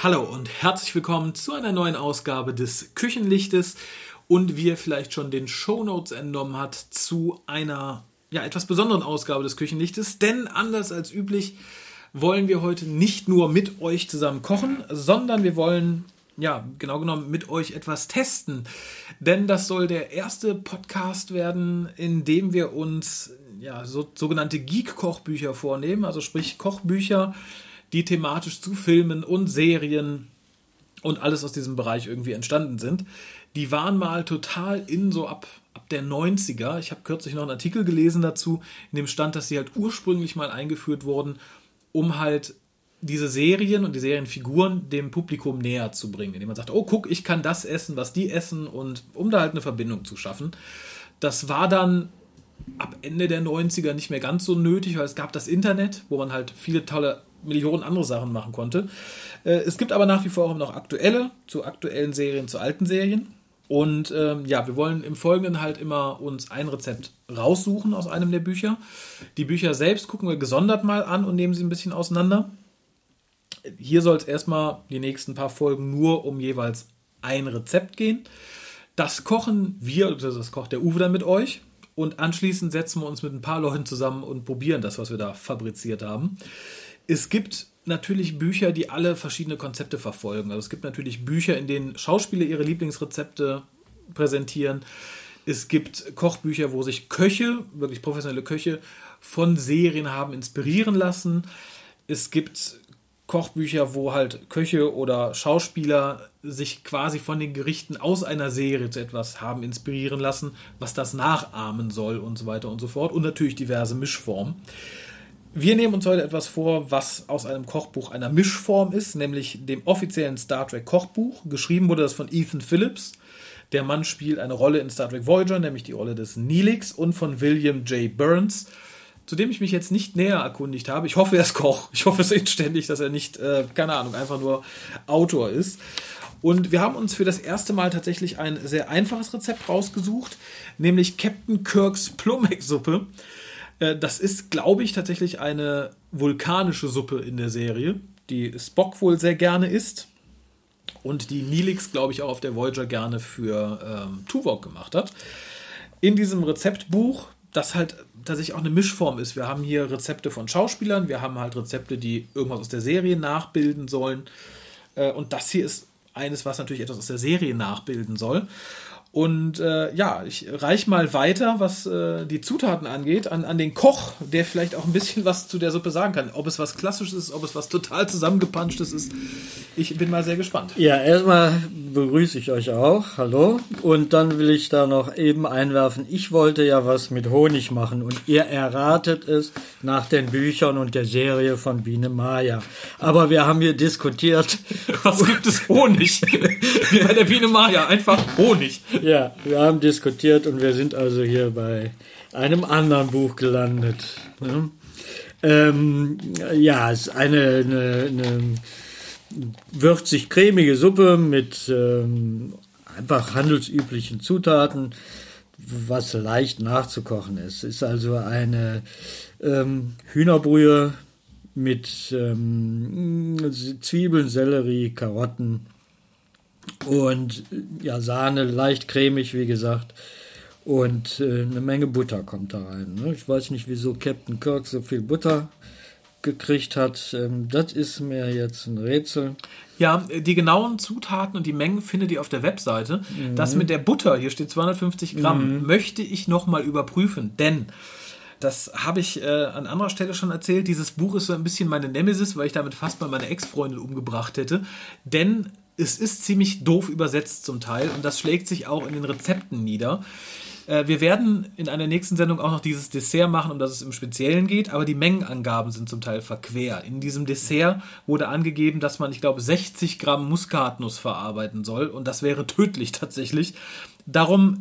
Hallo und herzlich willkommen zu einer neuen Ausgabe des Küchenlichtes. Und wie ihr vielleicht schon den Shownotes entnommen hat, zu einer ja, etwas besonderen Ausgabe des Küchenlichtes, denn anders als üblich wollen wir heute nicht nur mit euch zusammen kochen, sondern wir wollen ja, genau genommen mit euch etwas testen. Denn das soll der erste Podcast werden, in dem wir uns ja, so, sogenannte Geek-Kochbücher vornehmen, also sprich Kochbücher, die thematisch zu Filmen und Serien und alles aus diesem Bereich irgendwie entstanden sind. Die waren mal total in so ab, ab der 90er. Ich habe kürzlich noch einen Artikel gelesen dazu, in dem stand, dass sie halt ursprünglich mal eingeführt wurden, um halt diese Serien und die Serienfiguren dem Publikum näher zu bringen, indem man sagt, oh guck, ich kann das essen, was die essen und um da halt eine Verbindung zu schaffen. Das war dann ab Ende der 90er nicht mehr ganz so nötig, weil es gab das Internet, wo man halt viele tolle Millionen andere Sachen machen konnte. Äh, es gibt aber nach wie vor auch noch aktuelle, zu aktuellen Serien, zu alten Serien. Und ähm, ja, wir wollen im Folgenden halt immer uns ein Rezept raussuchen aus einem der Bücher. Die Bücher selbst gucken wir gesondert mal an und nehmen sie ein bisschen auseinander. Hier soll es erstmal die nächsten paar Folgen nur um jeweils ein Rezept gehen. Das kochen wir, das kocht der Uwe dann mit euch. Und anschließend setzen wir uns mit ein paar Leuten zusammen und probieren das, was wir da fabriziert haben. Es gibt natürlich Bücher, die alle verschiedene Konzepte verfolgen. Also es gibt natürlich Bücher, in denen Schauspieler ihre Lieblingsrezepte präsentieren. Es gibt Kochbücher, wo sich Köche, wirklich professionelle Köche, von Serien haben inspirieren lassen. Es gibt Kochbücher, wo halt Köche oder Schauspieler sich quasi von den Gerichten aus einer Serie zu etwas haben inspirieren lassen, was das nachahmen soll und so weiter und so fort. Und natürlich diverse Mischformen. Wir nehmen uns heute etwas vor, was aus einem Kochbuch einer Mischform ist, nämlich dem offiziellen Star Trek Kochbuch. Geschrieben wurde das von Ethan Phillips. Der Mann spielt eine Rolle in Star Trek Voyager, nämlich die Rolle des Neelix und von William J. Burns, zu dem ich mich jetzt nicht näher erkundigt habe. Ich hoffe, er ist Koch. Ich hoffe es inständig, dass er nicht, äh, keine Ahnung, einfach nur Autor ist. Und wir haben uns für das erste Mal tatsächlich ein sehr einfaches Rezept rausgesucht, nämlich Captain Kirks Plummeck-Suppe. Äh, das ist, glaube ich, tatsächlich eine vulkanische Suppe in der Serie, die Spock wohl sehr gerne isst und die Nilix, glaube ich, auch auf der Voyager gerne für ähm, Tuvok gemacht hat. In diesem Rezeptbuch, das halt tatsächlich auch eine Mischform ist. Wir haben hier Rezepte von Schauspielern, wir haben halt Rezepte, die irgendwas aus der Serie nachbilden sollen. Äh, und das hier ist eines, was natürlich etwas aus der Serie nachbilden soll. Und äh, ja, ich reich mal weiter, was äh, die Zutaten angeht, an, an den Koch, der vielleicht auch ein bisschen was zu der Suppe sagen kann. Ob es was Klassisches ist, ob es was total zusammengepanschtes ist. Ich bin mal sehr gespannt. Ja, erstmal begrüße ich euch auch. Hallo. Und dann will ich da noch eben einwerfen, ich wollte ja was mit Honig machen und ihr erratet es nach den Büchern und der Serie von Biene Maya. Aber wir haben hier diskutiert. Was gibt es Honig? Wie bei der Biene Maya, einfach Honig. Ja, wir haben diskutiert und wir sind also hier bei einem anderen Buch gelandet. Ne? Ähm, ja, es ist eine, eine, eine würzig-cremige Suppe mit ähm, einfach handelsüblichen Zutaten, was leicht nachzukochen ist. Es ist also eine ähm, Hühnerbrühe mit ähm, Zwiebeln, Sellerie, Karotten, und ja, Sahne, leicht cremig, wie gesagt. Und äh, eine Menge Butter kommt da rein. Ne? Ich weiß nicht, wieso Captain Kirk so viel Butter gekriegt hat. Ähm, das ist mir jetzt ein Rätsel. Ja, die genauen Zutaten und die Mengen findet ihr auf der Webseite. Mhm. Das mit der Butter, hier steht 250 Gramm, mhm. möchte ich nochmal überprüfen, denn das habe ich äh, an anderer Stelle schon erzählt. Dieses Buch ist so ein bisschen meine Nemesis, weil ich damit fast mal meine Ex-Freundin umgebracht hätte. Denn es ist ziemlich doof übersetzt zum Teil und das schlägt sich auch in den Rezepten nieder. Äh, wir werden in einer nächsten Sendung auch noch dieses Dessert machen, um das es im Speziellen geht, aber die Mengenangaben sind zum Teil verquer. In diesem Dessert wurde angegeben, dass man, ich glaube, 60 Gramm Muskatnuss verarbeiten soll und das wäre tödlich tatsächlich. Darum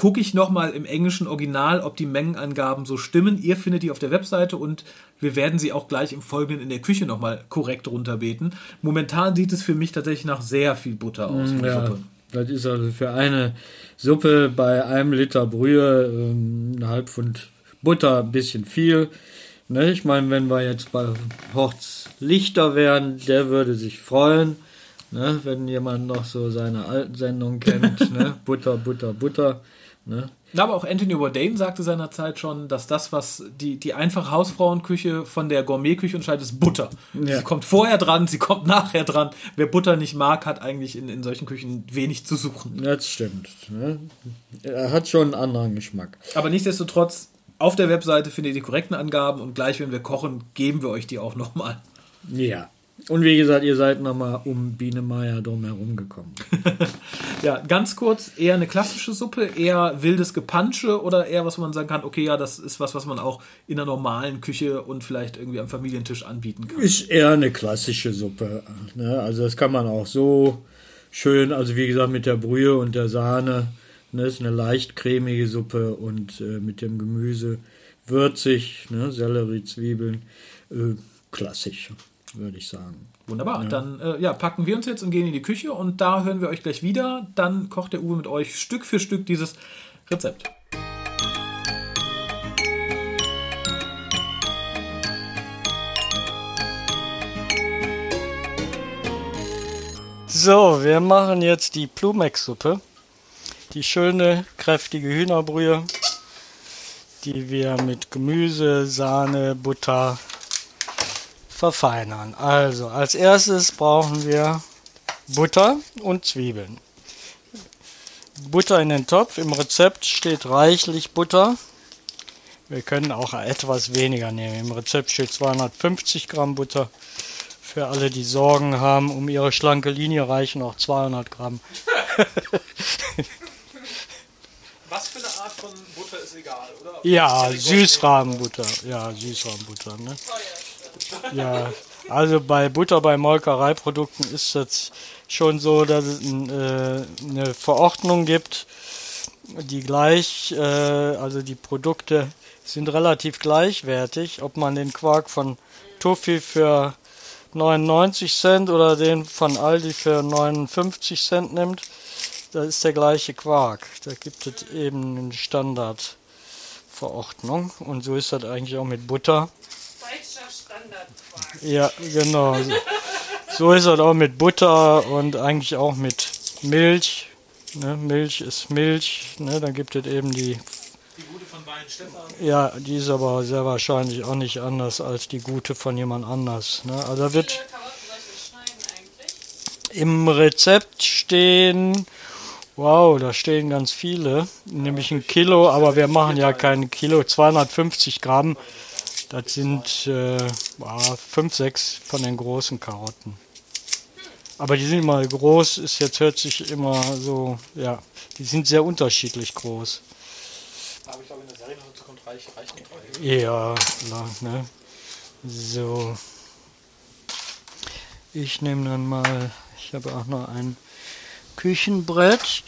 gucke ich nochmal im englischen Original, ob die Mengenangaben so stimmen. Ihr findet die auf der Webseite und wir werden sie auch gleich im Folgenden in der Küche nochmal korrekt runterbeten. Momentan sieht es für mich tatsächlich nach sehr viel Butter aus. Mm, ja, das ist also für eine Suppe bei einem Liter Brühe ähm, ein halb Pfund Butter ein bisschen viel. Ne, ich meine, wenn wir jetzt bei Horts Lichter wären, der würde sich freuen, ne, wenn jemand noch so seine alten Sendungen kennt. ne? Butter, Butter, Butter. Ne? Aber auch Anthony Bourdain sagte seinerzeit schon, dass das, was die, die einfache Hausfrauenküche von der Gourmetküche unterscheidet, ist Butter. Ja. Sie kommt vorher dran, sie kommt nachher dran. Wer Butter nicht mag, hat eigentlich in, in solchen Küchen wenig zu suchen. Das stimmt. Ne? Er hat schon einen anderen Geschmack. Aber nichtsdestotrotz, auf der Webseite findet ihr die korrekten Angaben und gleich, wenn wir kochen, geben wir euch die auch nochmal. Ja. Und wie gesagt, ihr seid nochmal um Biene Meier drumherum gekommen. Ja, ganz kurz, eher eine klassische Suppe, eher wildes Gepansche oder eher was wo man sagen kann, okay, ja, das ist was, was man auch in einer normalen Küche und vielleicht irgendwie am Familientisch anbieten kann. Ist eher eine klassische Suppe. Ne? Also das kann man auch so schön, also wie gesagt, mit der Brühe und der Sahne. Ne? Ist eine leicht cremige Suppe und äh, mit dem Gemüse würzig, ne? Sellerie, Zwiebeln. Äh, klassisch, würde ich sagen. Wunderbar, dann äh, ja, packen wir uns jetzt und gehen in die Küche und da hören wir euch gleich wieder. Dann kocht der Uwe mit euch Stück für Stück dieses Rezept. So, wir machen jetzt die Plumex-Suppe. Die schöne, kräftige Hühnerbrühe, die wir mit Gemüse, Sahne, Butter verfeinern. Also, als erstes brauchen wir Butter und Zwiebeln. Butter in den Topf. Im Rezept steht reichlich Butter. Wir können auch etwas weniger nehmen. Im Rezept steht 250 Gramm Butter. Für alle, die Sorgen haben um ihre schlanke Linie, reichen auch 200 Gramm. Was für eine Art von Butter ist egal, oder? Ja, Süßrahmenbutter. Ja, Süßrahmenbutter. Ne? Ja, also bei Butter bei Molkereiprodukten ist das schon so, dass es ein, äh, eine Verordnung gibt, die gleich, äh, also die Produkte sind relativ gleichwertig, ob man den Quark von Tuffy für 99 Cent oder den von Aldi für 59 Cent nimmt, das ist der gleiche Quark. Da gibt es eben eine Standardverordnung und so ist das eigentlich auch mit Butter. Standardquark. Ja, genau. So, so ist das auch mit Butter und eigentlich auch mit Milch. Ne? Milch ist Milch. Ne? Dann gibt es eben die. Die gute von Weihenstephan. Ja, die ist aber sehr wahrscheinlich auch nicht anders als die gute von jemand anders. Ne? Also da wird im Rezept stehen. Wow, da stehen ganz viele, nämlich ein Kilo, aber wir machen ja kein Kilo, 250 Gramm. Das sind äh, 5, 6 von den großen Karotten. Aber die sind immer groß, ist jetzt hört sich immer so, ja, die sind sehr unterschiedlich groß. Aber ich glaube, in der Serie noch Zukunft reich, reicht nicht. Ja, na, ne? So. Ich nehme dann mal, ich habe auch noch ein Küchenbrett.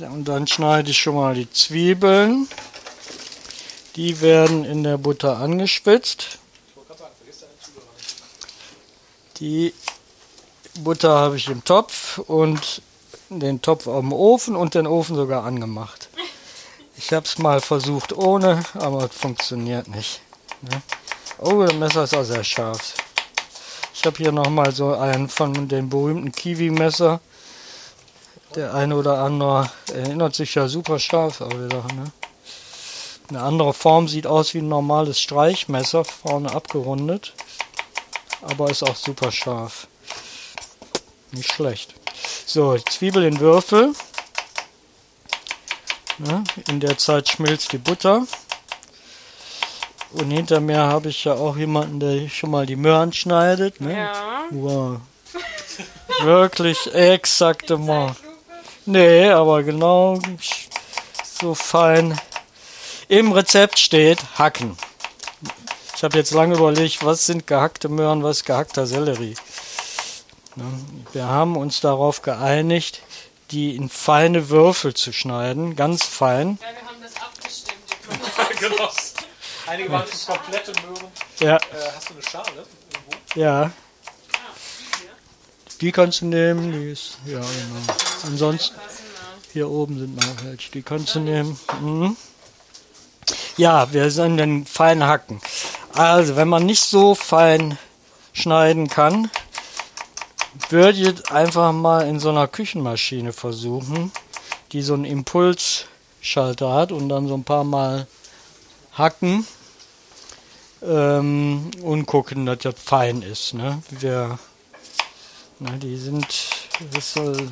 Und dann schneide ich schon mal die Zwiebeln. Die werden in der Butter angeschwitzt. Die Butter habe ich im Topf und den Topf auf dem Ofen und den Ofen sogar angemacht. Ich habe es mal versucht ohne, aber es funktioniert nicht. Ne? Oh, das Messer ist auch sehr scharf. Ich habe hier nochmal so einen von den berühmten Kiwi-Messer. Der eine oder andere erinnert sich ja super scharf auch wieder. Ne? Eine andere Form sieht aus wie ein normales Streichmesser, vorne abgerundet. Aber ist auch super scharf. Nicht schlecht. So, Zwiebel in Würfel. Ne? In der Zeit schmilzt die Butter. Und hinter mir habe ich ja auch jemanden, der schon mal die Möhren schneidet. Ne? Ja. Wow. Wirklich exakte Mord. Nee, aber genau so fein. Im Rezept steht Hacken. Ich habe jetzt lange überlegt, was sind gehackte Möhren, was ist gehackter Sellerie. Ne? Wir haben uns darauf geeinigt, die in feine Würfel zu schneiden, ganz fein. Ja, wir haben das abgestimmt. Genau. Einige waren es komplette Möhren. Ja, Äh, hast du eine Schale irgendwo? ja. Die kannst du nehmen, die ist, ja genau. Ansonsten, hier oben sind noch welche, die kannst du nehmen. Mhm. Ja, wir sind den fein hacken. Also, wenn man nicht so fein schneiden kann, würde ich einfach mal in so einer Küchenmaschine versuchen, die so einen Impulsschalter hat und dann so ein paar Mal hacken ähm, und gucken, dass das fein ist. Ne? Wir, ne, die sind soll,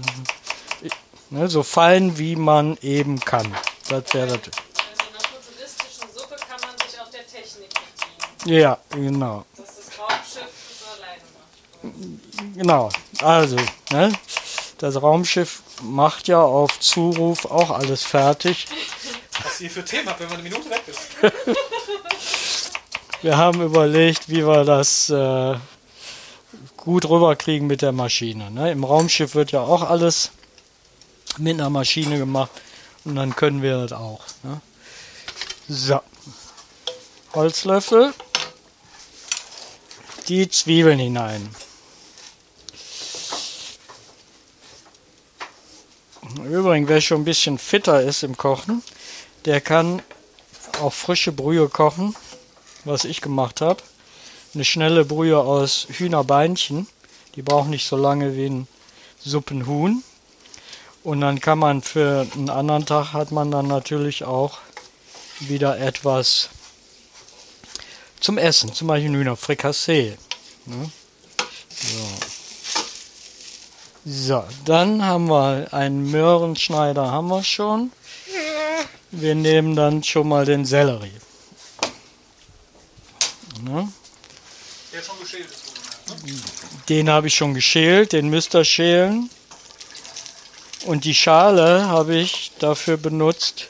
ne, so fein, wie man eben kann. Das wäre das. In einer futuristischen Suppe kann man sich auch der Technik bedienen. Ja, genau. Dass das Raumschiff das alleine macht. Genau. Also, ne, das Raumschiff macht ja auf Zuruf auch alles fertig. Was ihr für Themen habt, wenn man eine Minute weg ist. Wir haben überlegt, wie wir das äh, gut rüberkriegen mit der Maschine. Ne? Im Raumschiff wird ja auch alles mit einer Maschine gemacht und dann können wir das auch. Ne? So. Holzlöffel. Die Zwiebeln hinein. Übrigens, wer schon ein bisschen fitter ist im Kochen, der kann auch frische Brühe kochen, was ich gemacht habe. Eine schnelle Brühe aus Hühnerbeinchen. Die braucht nicht so lange wie ein Suppenhuhn. Und dann kann man für einen anderen Tag hat man dann natürlich auch wieder etwas zum Essen, zum Beispiel Hühnerfrikassee. Ne? So. so, dann haben wir einen Möhrenschneider, haben wir schon. Wir nehmen dann schon mal den Sellerie. Ne? Der schon geschält ist. Den habe ich schon geschält, den müsst ihr schälen. Und die Schale habe ich dafür benutzt,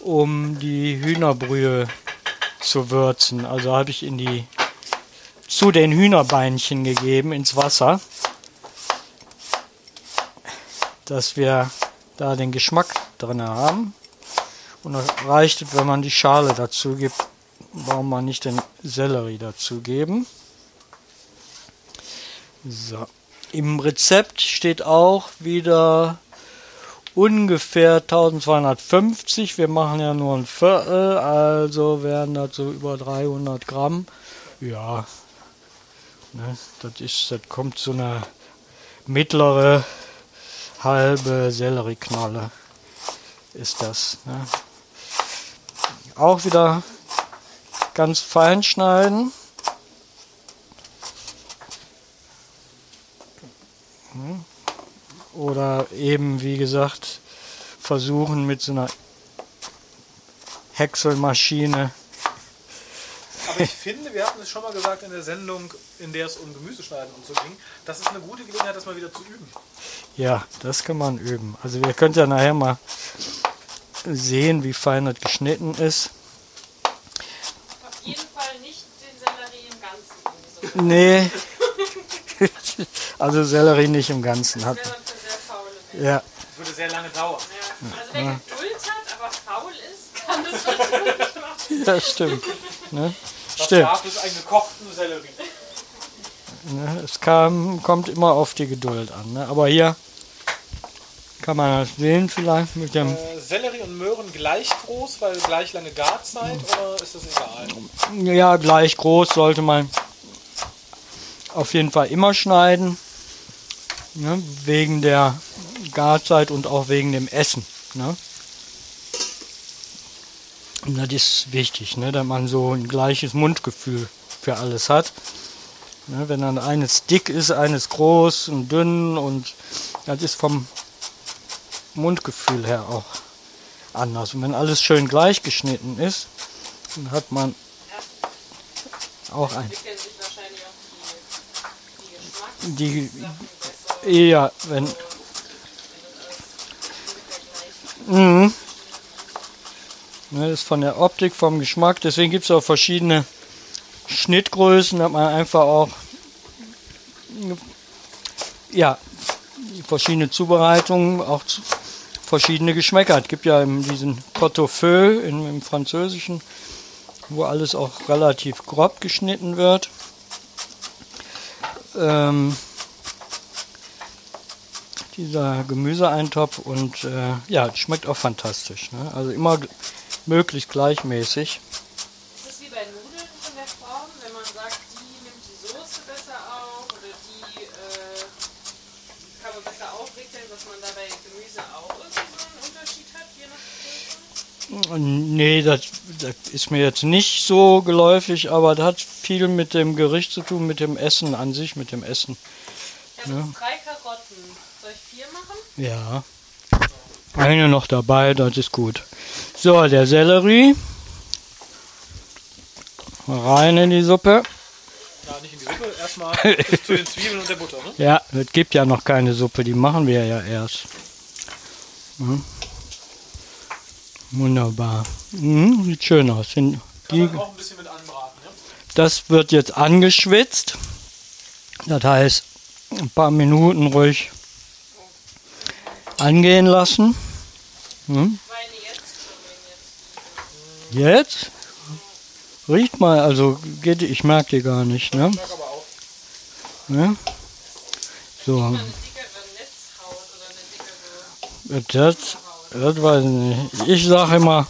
um die Hühnerbrühe zu würzen. Also habe ich in die zu den Hühnerbeinchen gegeben ins Wasser, dass wir da den Geschmack drin haben. Und das reicht, wenn man die Schale dazu gibt, braucht man nicht den Sellerie dazu geben. So. Im Rezept steht auch wieder ungefähr 1250. Wir machen ja nur ein Viertel, also wären das so über 300 Gramm. Ja, ne, das ist, das kommt so eine mittlere halbe Sellerieknolle ist das. Ne. Auch wieder ganz fein schneiden. Oder eben, wie gesagt, versuchen mit so einer Häckselmaschine. Aber ich finde, wir hatten es schon mal gesagt in der Sendung, in der es um Gemüseschneiden und so ging, das ist eine gute Gelegenheit, das mal wieder zu üben. Ja, das kann man üben. Also ihr könnt ja nachher mal sehen, wie fein das geschnitten ist. Auf jeden Fall nicht den Sellerie im Ganzen. in die Suppe. Nee. also Sellerie nicht im Ganzen hat. Das Ja, Das würde sehr lange dauern. Ja. Also wer Geduld hat, aber faul ist, kann das natürlich nicht machen. das stimmt. Ne? Das Stimmt. darf ist einen gekochten Sellerie. Ne? Es kam, kommt immer auf die Geduld an. Ne? Aber hier kann man das sehen vielleicht mit dem. Äh, Sellerie und Möhren gleich groß, weil gleich lange Garzeit oder ist das egal? Ja, gleich groß sollte man auf jeden Fall immer schneiden. Ne? Wegen der Garzeit und auch wegen dem Essen. Ne? Und das ist wichtig, ne? dass man so ein gleiches Mundgefühl für alles hat. Ne? Wenn dann eines dick ist, eines groß und dünn und das ist vom Mundgefühl her auch anders. Und wenn alles schön gleich geschnitten ist, dann hat man auch ein. Entwickeln sich wahrscheinlich auch die. Ja, wenn. Mhm. Ne, das ist von der Optik, vom Geschmack. Deswegen gibt es auch verschiedene Schnittgrößen, dass man einfach auch ja, verschiedene Zubereitungen, auch verschiedene Geschmäcker. Es gibt ja diesen Pot-au-feu im, im Französischen, wo alles auch relativ grob geschnitten wird. Ähm, dieser Gemüseeintopf und äh, ja, schmeckt auch fantastisch. Ne? Also immer möglichst gleichmäßig. Ist es wie bei Nudeln von der Form, wenn man sagt, die nimmt die Soße besser auf oder die äh, kann man besser aufwickeln, dass man da bei Gemüse auch irgendwie so einen Unterschied hat, je nach Größe? Nee, das, das ist mir jetzt nicht so geläufig, aber das hat viel mit dem Gericht zu tun, mit dem Essen an sich, mit dem Essen. Habe jetzt drei Karotten. Soll ich vier machen? Ja. Eine noch dabei, das ist gut. So, der Sellerie. Rein in die Suppe. Ja, nicht in die Suppe, erstmal zu den Zwiebeln und der Butter, ne? Ja, es gibt ja noch keine Suppe, die machen wir ja erst. Mhm. Wunderbar. Mhm, sieht schön aus. Die, anbraten, ja? das wird jetzt angeschwitzt. Das heißt, ein paar Minuten ruhig angehen lassen. Meine jetzt? Riecht mal, also geht, ich mag die gar nicht, ne? Sag aber auch. ne? So, das, das weiß ich nicht. Ich sage immer,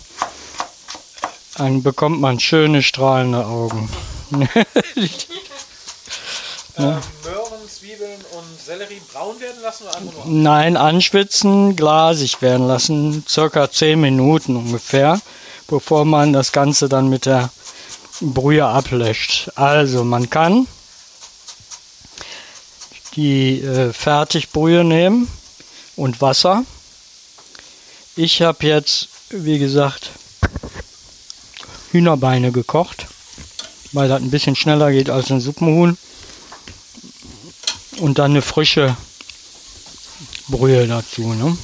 dann bekommt man schöne strahlende Augen. Ähm, Zwiebeln und Sellerie braun werden lassen oder einfach nur Nein, anschwitzen, glasig werden lassen, circa 10 Minuten ungefähr, bevor man das Ganze dann mit der Brühe ablöscht. Also man kann die äh, Fertigbrühe nehmen und Wasser. Ich habe jetzt, wie gesagt, Hühnerbeine gekocht, weil das ein bisschen schneller geht als ein Suppenhuhn. Und dann eine frische Brühe dazu. Ne?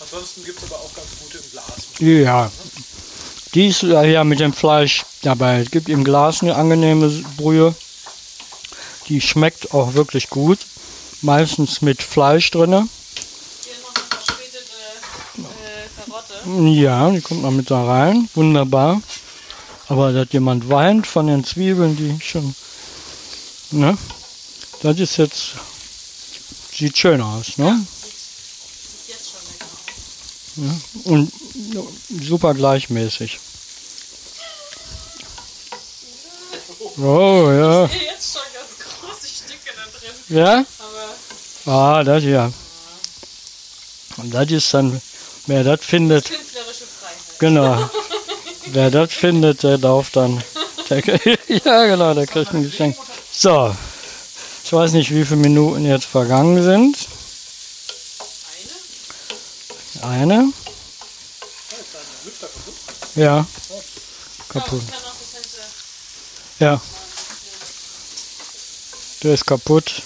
Ansonsten gibt es aber auch ganz gute im Glas. Ja, die ist ja ja mit dem Fleisch dabei. Es gibt im Glas eine angenehme Brühe. Die schmeckt auch wirklich gut. Meistens mit Fleisch drin. Hier noch eine verspätete äh, Karotte. Ja, die kommt noch mit da rein. Wunderbar. Aber dass jemand weint von den Zwiebeln, die schon. Ne? Das ist jetzt. Sieht schön aus, ne? Sieht jetzt schon lecker aus. Und super gleichmäßig. Oh ja. Ich sehe jetzt schon ganz große Stücke da drin. Ja? Aber Ah, das ja. Und das ist dann, wer das findet, künstlerische Freiheit. genau. wer das findet, der darf dann. Der, ja, genau, der kriegt ein Geschenk. So. Ich weiß nicht, wie viele Minuten jetzt vergangen sind. Eine? Eine. Ja. Kaputt. Ja. Der ist kaputt.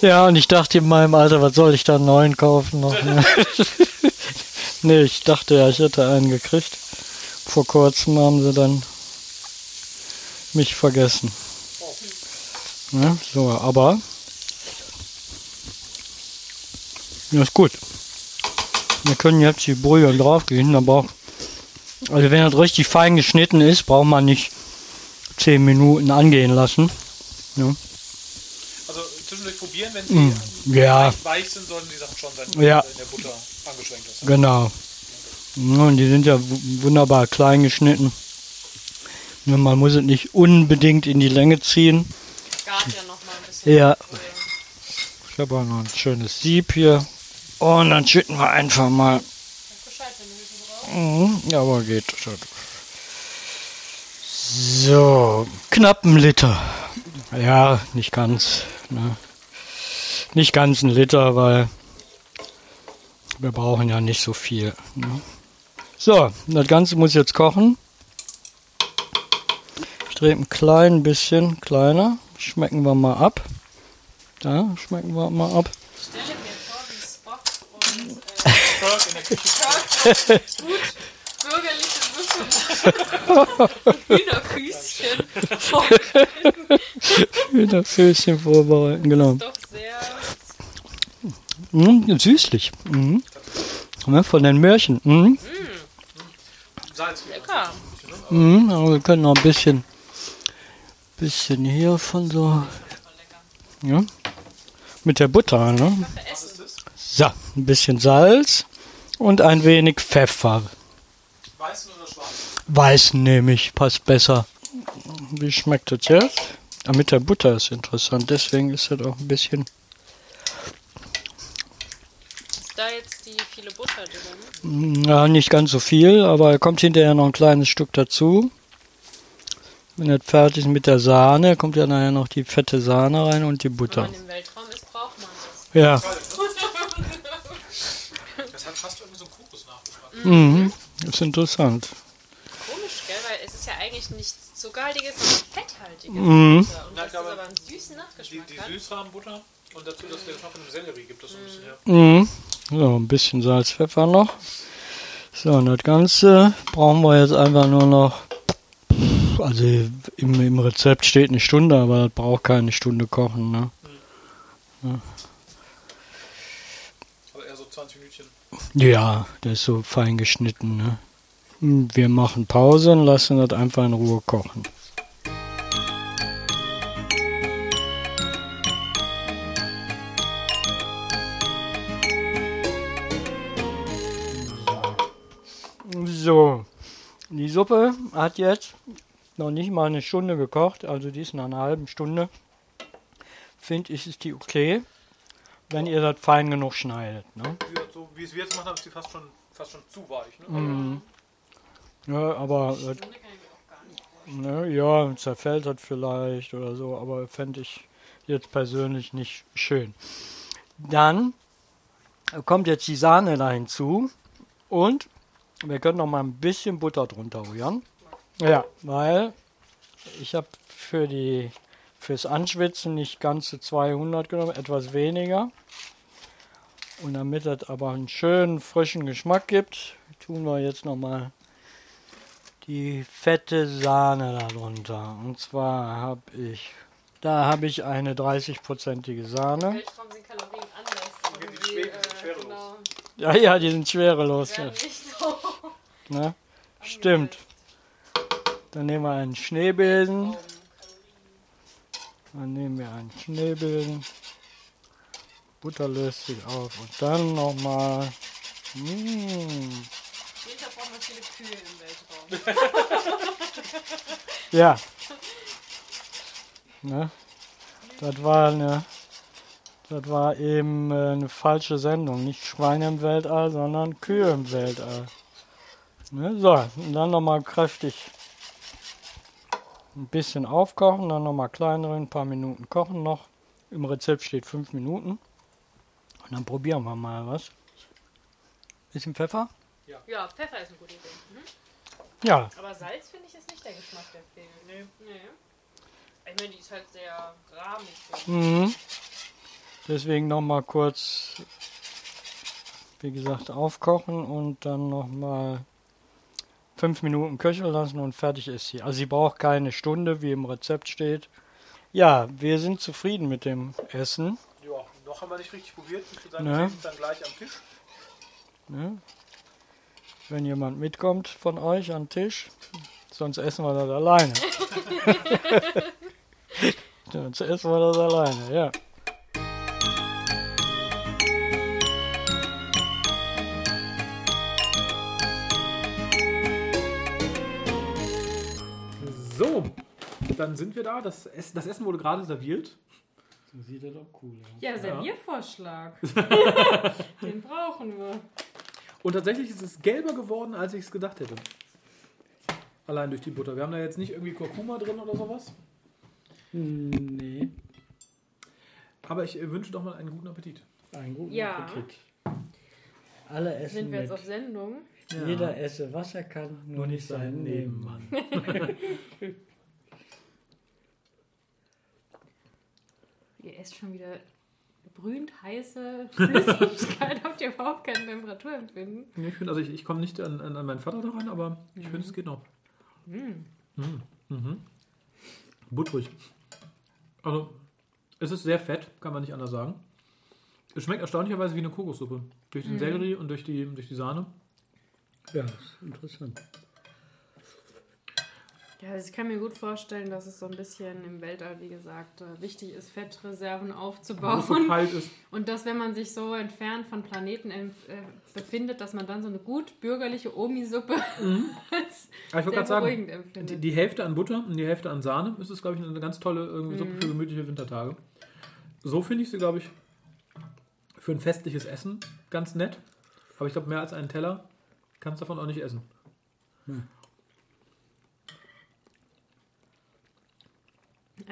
Ja, und ich dachte in meinem Alter, was soll ich da einen neuen kaufen noch? nee, ich dachte ja, ich hätte einen gekriegt. Vor kurzem haben sie dann mich vergessen. Ja, so, aber ja, ist gut. Wir können jetzt die Brühe draufgehen, braucht also wenn das richtig fein geschnitten ist, braucht man nicht 10 Minuten angehen lassen. Also zwischendurch probieren, wenn sie Ja, leicht weich sind, sollten die Sachen schon sein, Ja. in der Butter angeschwenkt hast. genau. Ja, Und die sind ja wu- wunderbar klein geschnitten. Nur Man muss es nicht unbedingt in die Länge ziehen. Gart ja noch mal ein bisschen. Ja. Ich habe auch noch ein schönes Sieb hier. Und dann schütten wir einfach mal. Mhm, Ja, aber geht. So, knapp ein Liter. Ja, nicht ganz. Ne? Nicht ganz ein Liter, weil wir brauchen ja nicht so viel. Ne? So, das Ganze muss jetzt kochen. Ich drehe ein klein bisschen kleiner. Schmecken wir mal ab. Da schmecken wir mal ab. Ich stelle mir vor, wie Spock und äh, Kirk in der Küche. gut bürgerliche Würfel und Hühnerfüßchen. Füßchen vorbereiten, genau. Doch sehr Mhm, süßlich. Ne, von den Möhrchen. Mhm. Salz. lecker. Mhm, aber wir können noch ein bisschen, bisschen hier von so. Ja. Mit der Butter, ne? So, ein bisschen Salz Und ein wenig Pfeffer. Weißen oder schwarzen? Weiß nehme ich, passt besser. Wie schmeckt das jetzt? Ah, mit der Butter ist interessant, deswegen ist das auch ein bisschen. Ist da jetzt die viele Butter drin? Ja, nicht ganz so viel, aber kommt hinterher noch ein kleines Stück dazu. Wenn das fertig ist mit der Sahne, kommt ja nachher noch die fette Sahne rein und die Wenn Butter. man im Weltraum ist, braucht man das. Ja, Das hat fast irgendwie so einen Kokosnachgeschmack. mhm. das ist interessant. Komisch, gell? Weil es ist ja eigentlich nichts zuckerhaltiges, sondern fetthaltiges. Mhm. Butter. Und Ja, dass aber einen süßen Die, Nachgeschmack die hat. Süßrahmenbutter und dazu das der Geschmack von dem Sellerie gibt das so ein bisschen her. Mhm. So, ein bisschen Salz, Pfeffer noch. So, und das Ganze brauchen wir jetzt einfach nur noch. Also im, im Rezept steht eine Stunde, aber das braucht keine Stunde kochen. Ne? Aber eher so 20 Minütchen. Ja, der ist so fein geschnitten. Ne? Wir machen Pause und lassen das einfach in Ruhe kochen. So, die Suppe hat jetzt noch nicht mal eine Stunde gekocht, also die ist nach einer halben Stunde. Finde ich, ist die okay, wenn ihr das fein genug schneidet. Ne? Wie, so, wie es wir jetzt gemacht haben, ist die fast schon, fast schon zu weich. Ne? Mhm. Ja, aber Stunde kann ich auch gar nicht. Ne, ja, zerfällt das vielleicht oder so, aber fände ich jetzt persönlich nicht schön. Dann kommt jetzt die Sahne da hinzu und wir können noch mal ein bisschen Butter drunter rühren. Ja, weil ich habe für die fürs Anschwitzen nicht ganze 200 genommen, etwas weniger. Und damit das aber einen schönen frischen Geschmack gibt, tun wir jetzt noch mal die fette Sahne darunter. Und zwar habe ich, da habe ich eine 30-prozentige Im Sahne. Äh, schwerelos. genau. Ja, ja, die sind schwerelos. Nicht so. Ne? Stimmt. Dann nehmen wir einen Schneebesen. Dann nehmen wir einen Schneebesen. Butter löst sich auf. Und dann nochmal. Mmh. Winter braucht man viele Kühe im Weltraum. Ja. Ne? Das war eine. Das war eben äh, eine falsche Sendung. Nicht Schweine im Weltall, sondern Kühe im Weltall. Ne? So, und dann nochmal kräftig ein bisschen aufkochen, dann nochmal kleinere, ein paar Minuten kochen noch. Im Rezept steht fünf Minuten. Und dann probieren wir mal was. Bisschen Pfeffer? Ja, Pfeffer ist eine gute Idee. Mhm. Ja, Aber Salz finde ich ist nicht der Geschmack, der fehlt. Nee. nee. Ich meine, die ist halt sehr rahmig. Mhm. Deswegen nochmal kurz, wie gesagt, aufkochen und dann nochmal fünf Minuten köcheln lassen und fertig ist sie. Also sie braucht keine Stunde, wie im Rezept steht. Ja, wir sind zufrieden mit dem Essen. Ja, noch haben wir nicht richtig probiert. Ich würde sagen, Ne. wir sind dann gleich am Tisch. Ne? Wenn jemand mitkommt von euch an den Tisch, sonst essen wir das alleine. sonst essen wir das alleine, ja. Dann sind wir da. Das, Ess das Essen wurde gerade serviert. So sieht das auch cool aus. Ja, Serviervorschlag. Den brauchen wir. Und tatsächlich ist es gelber geworden, als ich es gedacht hätte. Allein durch die Butter. Wir haben da jetzt nicht irgendwie Kurkuma drin oder sowas. Nee, Aber ich äh, wünsche doch mal einen guten Appetit. einen guten Ja. Appetit. Alle essen Sind wir jetzt mit. auf Sendung? Jeder esse, was er kann, nur nicht seinen Nebenmann. Ihr esst schon wieder brühend heiße Flüssigkeit. Habt ihr überhaupt kein Temperaturempfinden? Nee, Ich finde, also ich, ich komme nicht an, an, an meinen Vater da rein, aber ich finde, es geht noch. Mhm. Mhm. Butterig. Also, es ist sehr fett, kann man nicht anders sagen. Es schmeckt erstaunlicherweise wie eine Kokossuppe. Durch den Sellerie und durch die, durch die Sahne. Ja, ist interessant. Ja, also ich kann mir gut vorstellen, dass es so ein bisschen im Weltall, wie gesagt, äh, wichtig ist, Fettreserven es so aufzubauen. kalt ist. Und dass, wenn man sich so entfernt von Planeten äh, befindet, dass man dann so eine gut bürgerliche Omi-Suppe als Aber Mhm. ich sehr wollte gerade sagen, beruhigend die, empfindet. die Hälfte an Butter und die Hälfte an Sahne ist es, glaube ich, eine ganz tolle irgendwie Suppe für gemütliche Wintertage. So finde ich sie, glaube ich, für ein festliches Essen ganz nett. Aber ich glaube, mehr als einen Teller kannst du davon auch nicht essen.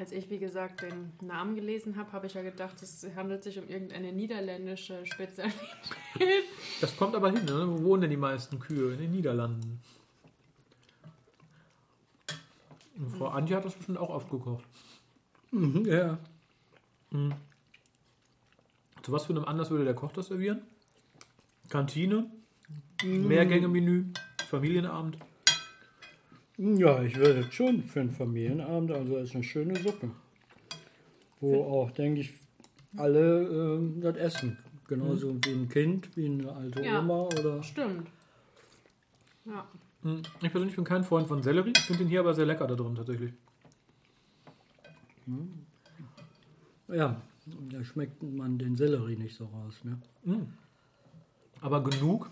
Als ich, wie gesagt, den Namen gelesen habe, habe ich ja gedacht, es handelt sich um irgendeine niederländische Spezialität. Das kommt aber hin, ne? Wo wohnen denn die meisten Kühe? In den Niederlanden. Und Frau Antje hat das bestimmt auch oft gekocht. Mhm, ja. Zu was für einem Anlass würde der Koch das servieren? Kantine? Mehrgänge-Menü? Familienabend? Ja, ich würde jetzt schon für einen Familienabend, also ist eine schöne Suppe. Wo auch, denke ich, alle ähm, das essen. Genauso wie ein Kind, wie eine alte Ja. Oma oder. Stimmt. Ja. Hm, Ich persönlich bin kein Freund von Sellerie. Ich finde ihn hier aber sehr lecker da drin tatsächlich. Ja, da schmeckt man den Sellerie nicht so raus. Ne? Aber genug,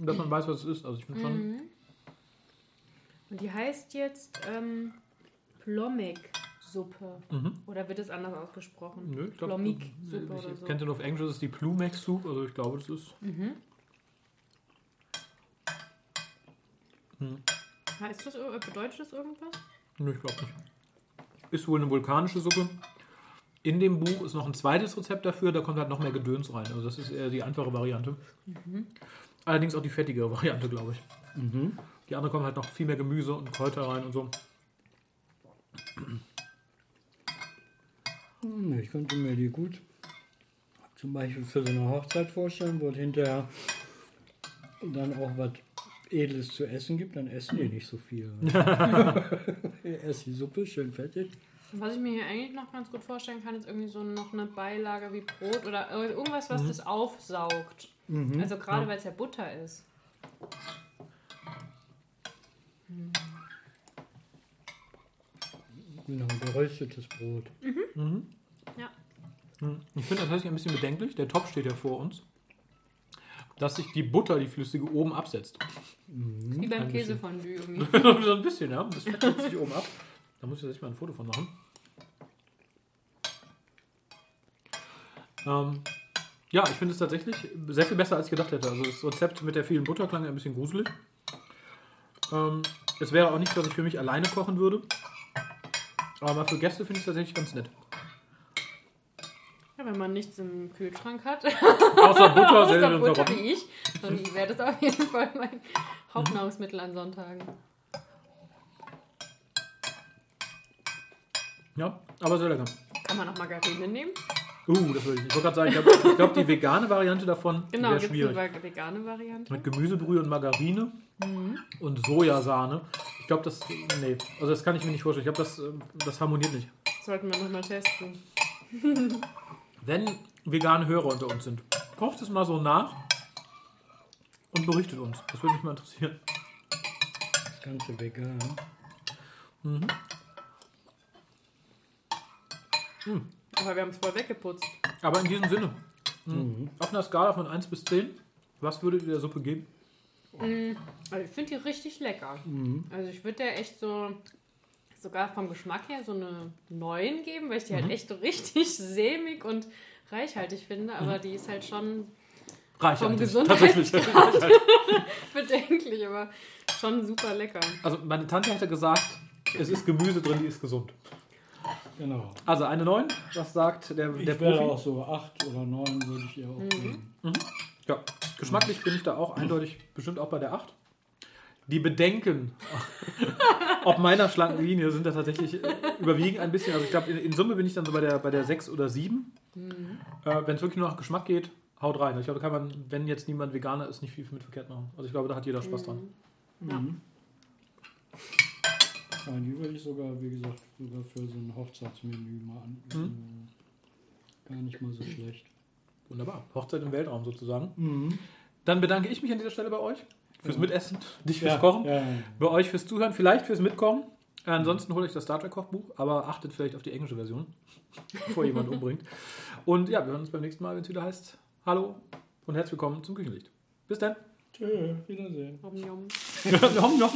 dass man weiß, was es ist. Also ich finde schon. Und die heißt jetzt ähm, Plommek-Suppe. Oder wird es anders ausgesprochen? Nö, ich glaub, Plomik-Suppe ich oder so. kenne den auf Englisch, das ist die Plumex Soup. Also ich glaube, das ist. Heißt das, bedeutet das irgendwas? Nö, ich glaube nicht. Ist wohl eine vulkanische Suppe. In dem Buch ist noch ein zweites Rezept dafür, da kommt halt noch mehr Gedöns rein. Also das ist eher die einfache Variante. Allerdings auch die fettigere Variante, glaube ich. Die andere kommt halt noch viel mehr Gemüse und Kräuter rein und so. Hm, Ich könnte mir die gut zum Beispiel für so eine Hochzeit vorstellen, wo es hinterher dann auch was Edles zu essen gibt, dann essen die nicht so viel. Erst die Suppe, schön fettig. Was ich mir hier eigentlich noch ganz gut vorstellen kann, ist irgendwie so noch eine Beilage wie Brot oder irgendwas, was das aufsaugt. Also gerade weil es ja Butter ist. Genau, geröstetes Brot. Ja. Hm, Ich finde das tatsächlich ein bisschen bedenklich. Der Topf steht ja vor uns. Dass sich die Butter, die flüssige, oben absetzt. Wie beim Käsefondue irgendwie. so ein bisschen, ja. Das setzt sich oben ab. Da muss ich tatsächlich mal ein Foto von machen. Ähm, ja, ich finde es tatsächlich sehr viel besser, als ich gedacht hätte. Also das Rezept mit der vielen Butter klang ein bisschen gruselig. Ähm, es wäre auch nicht, was ich für mich alleine kochen würde. Aber für Gäste finde ich es tatsächlich ganz nett. Ja, wenn man nichts im Kühlschrank hat, Außer Butter, außer Sellerie und Butter wie ich, dann wäre das auf jeden Fall mein Hauptnahrungsmittel an Sonntagen. Ja, aber sehr lecker. Kann man auch Margarine nehmen? Uh, das würde ich nicht. Ich wollte gerade sagen, ich glaube, glaub, die vegane Variante davon Genau, wäre gibt es schwierig. eine vegane Variante. Mit Gemüsebrühe und Margarine Mhm. und Sojasahne. Ich glaube, das. Nee, also das kann ich mir nicht vorstellen. Ich glaube, das, ähm, das harmoniert nicht. Sollten wir nochmal testen. Wenn vegane Hörer unter uns sind, kocht es mal so nach und berichtet uns. Das würde mich mal interessieren. Das Ganze vegan. Aber wir haben es voll weggeputzt. Aber in diesem Sinne, mh, auf einer Skala von 1 bis 10, was würdet ihr der Suppe geben? Also ich finde die richtig lecker. Also ich würde der echt so, sogar vom Geschmack her, so eine 9 geben, weil ich die halt echt so richtig sämig und reichhaltig finde. Aber die ist halt schon Vom. Gesundheitsgrad. Tatsächlich. bedenklich, aber schon super lecker. Also meine Tante hätte gesagt, es ist Gemüse drin, die ist gesund. Genau. Also eine 9, was sagt der, Ich der wäre Profi? auch so 8 oder 9 würde ich ihr auch geben. Ja, geschmacklich bin ich da auch eindeutig bestimmt auch bei der 8. Die Bedenken ob meiner schlanken Linie sind da tatsächlich äh, überwiegen ein bisschen. Also ich glaube, in, in Summe bin ich dann so bei der, bei der 6 oder 7. Äh, Wenn es wirklich nur nach Geschmack geht, haut rein. Ich glaube, da kann man, wenn jetzt niemand Veganer ist, nicht viel mit verkehrt machen. Also ich glaube, da hat jeder Spaß dran. Ja. Ja, die würde ich sogar, wie gesagt, sogar für so ein Hochzeitsmenü mal an. Gar nicht mal so schlecht. Wunderbar. Hochzeit im Weltraum sozusagen. Mhm. Dann bedanke ich mich an dieser Stelle bei euch fürs Ja. Mitessen, dich fürs Ja, Kochen, ja, ja. bei euch fürs Zuhören, vielleicht fürs Mitkommen. Äh, ansonsten holt euch das Star Trek Kochbuch, aber achtet vielleicht auf die englische Version, bevor jemand umbringt. Und ja, wir hören uns beim nächsten Mal, wenn es wieder heißt Hallo und herzlich willkommen zum Küchenlicht. Bis dann. Tschö, Wiedersehen. Nom, nom. Nom, nom.